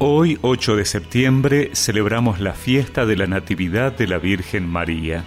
Hoy, 8 de septiembre, celebramos la fiesta de la Natividad de la Virgen María.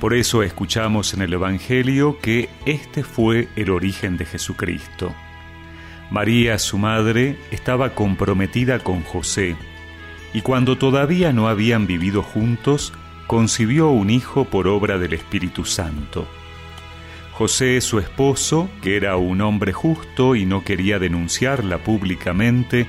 Por eso escuchamos en el Evangelio que este fue el origen de Jesucristo. María, su madre, estaba comprometida con José, y cuando todavía no habían vivido juntos, concibió un hijo por obra del Espíritu Santo. José, su esposo, que era un hombre justo y no quería denunciarla públicamente,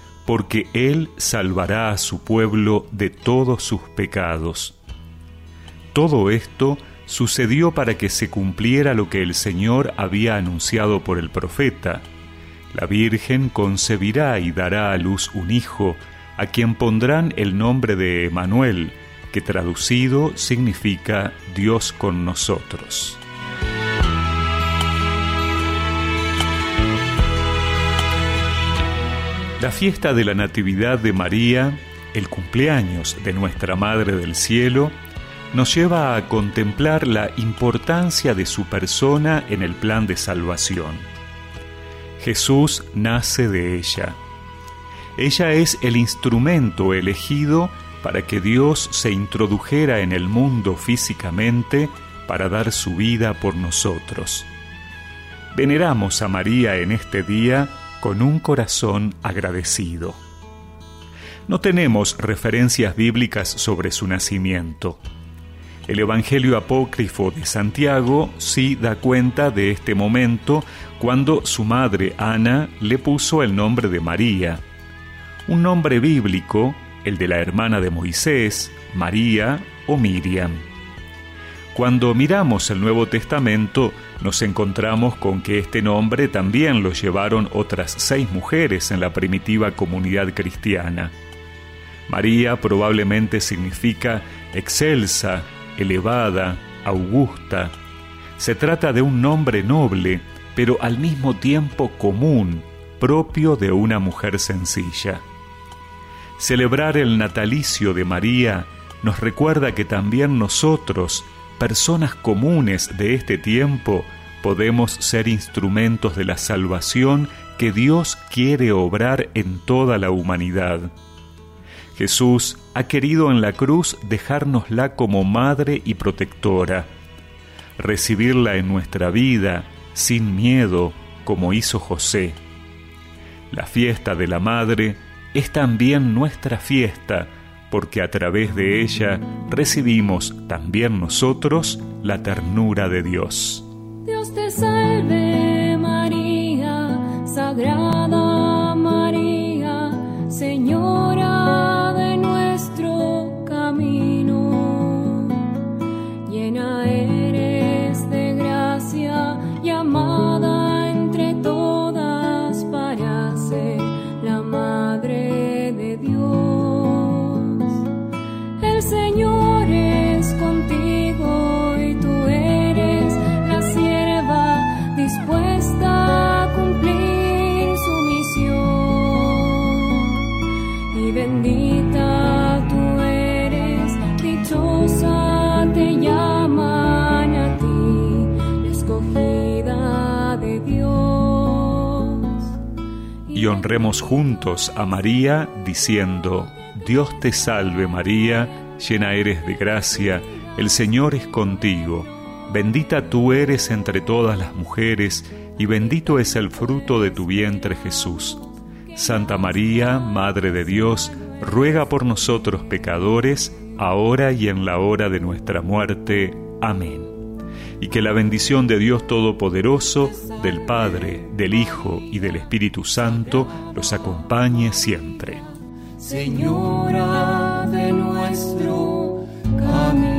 porque Él salvará a su pueblo de todos sus pecados. Todo esto sucedió para que se cumpliera lo que el Señor había anunciado por el profeta. La Virgen concebirá y dará a luz un hijo, a quien pondrán el nombre de Emanuel, que traducido significa Dios con nosotros. La fiesta de la Natividad de María, el cumpleaños de nuestra Madre del Cielo, nos lleva a contemplar la importancia de su persona en el plan de salvación. Jesús nace de ella. Ella es el instrumento elegido para que Dios se introdujera en el mundo físicamente para dar su vida por nosotros. Veneramos a María en este día con un corazón agradecido. No tenemos referencias bíblicas sobre su nacimiento. El Evangelio apócrifo de Santiago sí da cuenta de este momento cuando su madre Ana le puso el nombre de María, un nombre bíblico, el de la hermana de Moisés, María o Miriam. Cuando miramos el Nuevo Testamento, nos encontramos con que este nombre también lo llevaron otras seis mujeres en la primitiva comunidad cristiana. María probablemente significa excelsa, elevada, augusta. Se trata de un nombre noble, pero al mismo tiempo común, propio de una mujer sencilla. Celebrar el natalicio de María nos recuerda que también nosotros personas comunes de este tiempo, podemos ser instrumentos de la salvación que Dios quiere obrar en toda la humanidad. Jesús ha querido en la cruz dejárnosla como madre y protectora, recibirla en nuestra vida sin miedo, como hizo José. La fiesta de la Madre es también nuestra fiesta, porque a través de ella recibimos también nosotros la ternura de Dios. Dios te salve María, Sagrada Y honremos juntos a María diciendo, Dios te salve María, llena eres de gracia, el Señor es contigo, bendita tú eres entre todas las mujeres, y bendito es el fruto de tu vientre Jesús. Santa María, Madre de Dios, ruega por nosotros pecadores, ahora y en la hora de nuestra muerte. Amén. Y que la bendición de Dios Todopoderoso, del Padre, del Hijo y del Espíritu Santo los acompañe siempre. Señora de nuestro camino.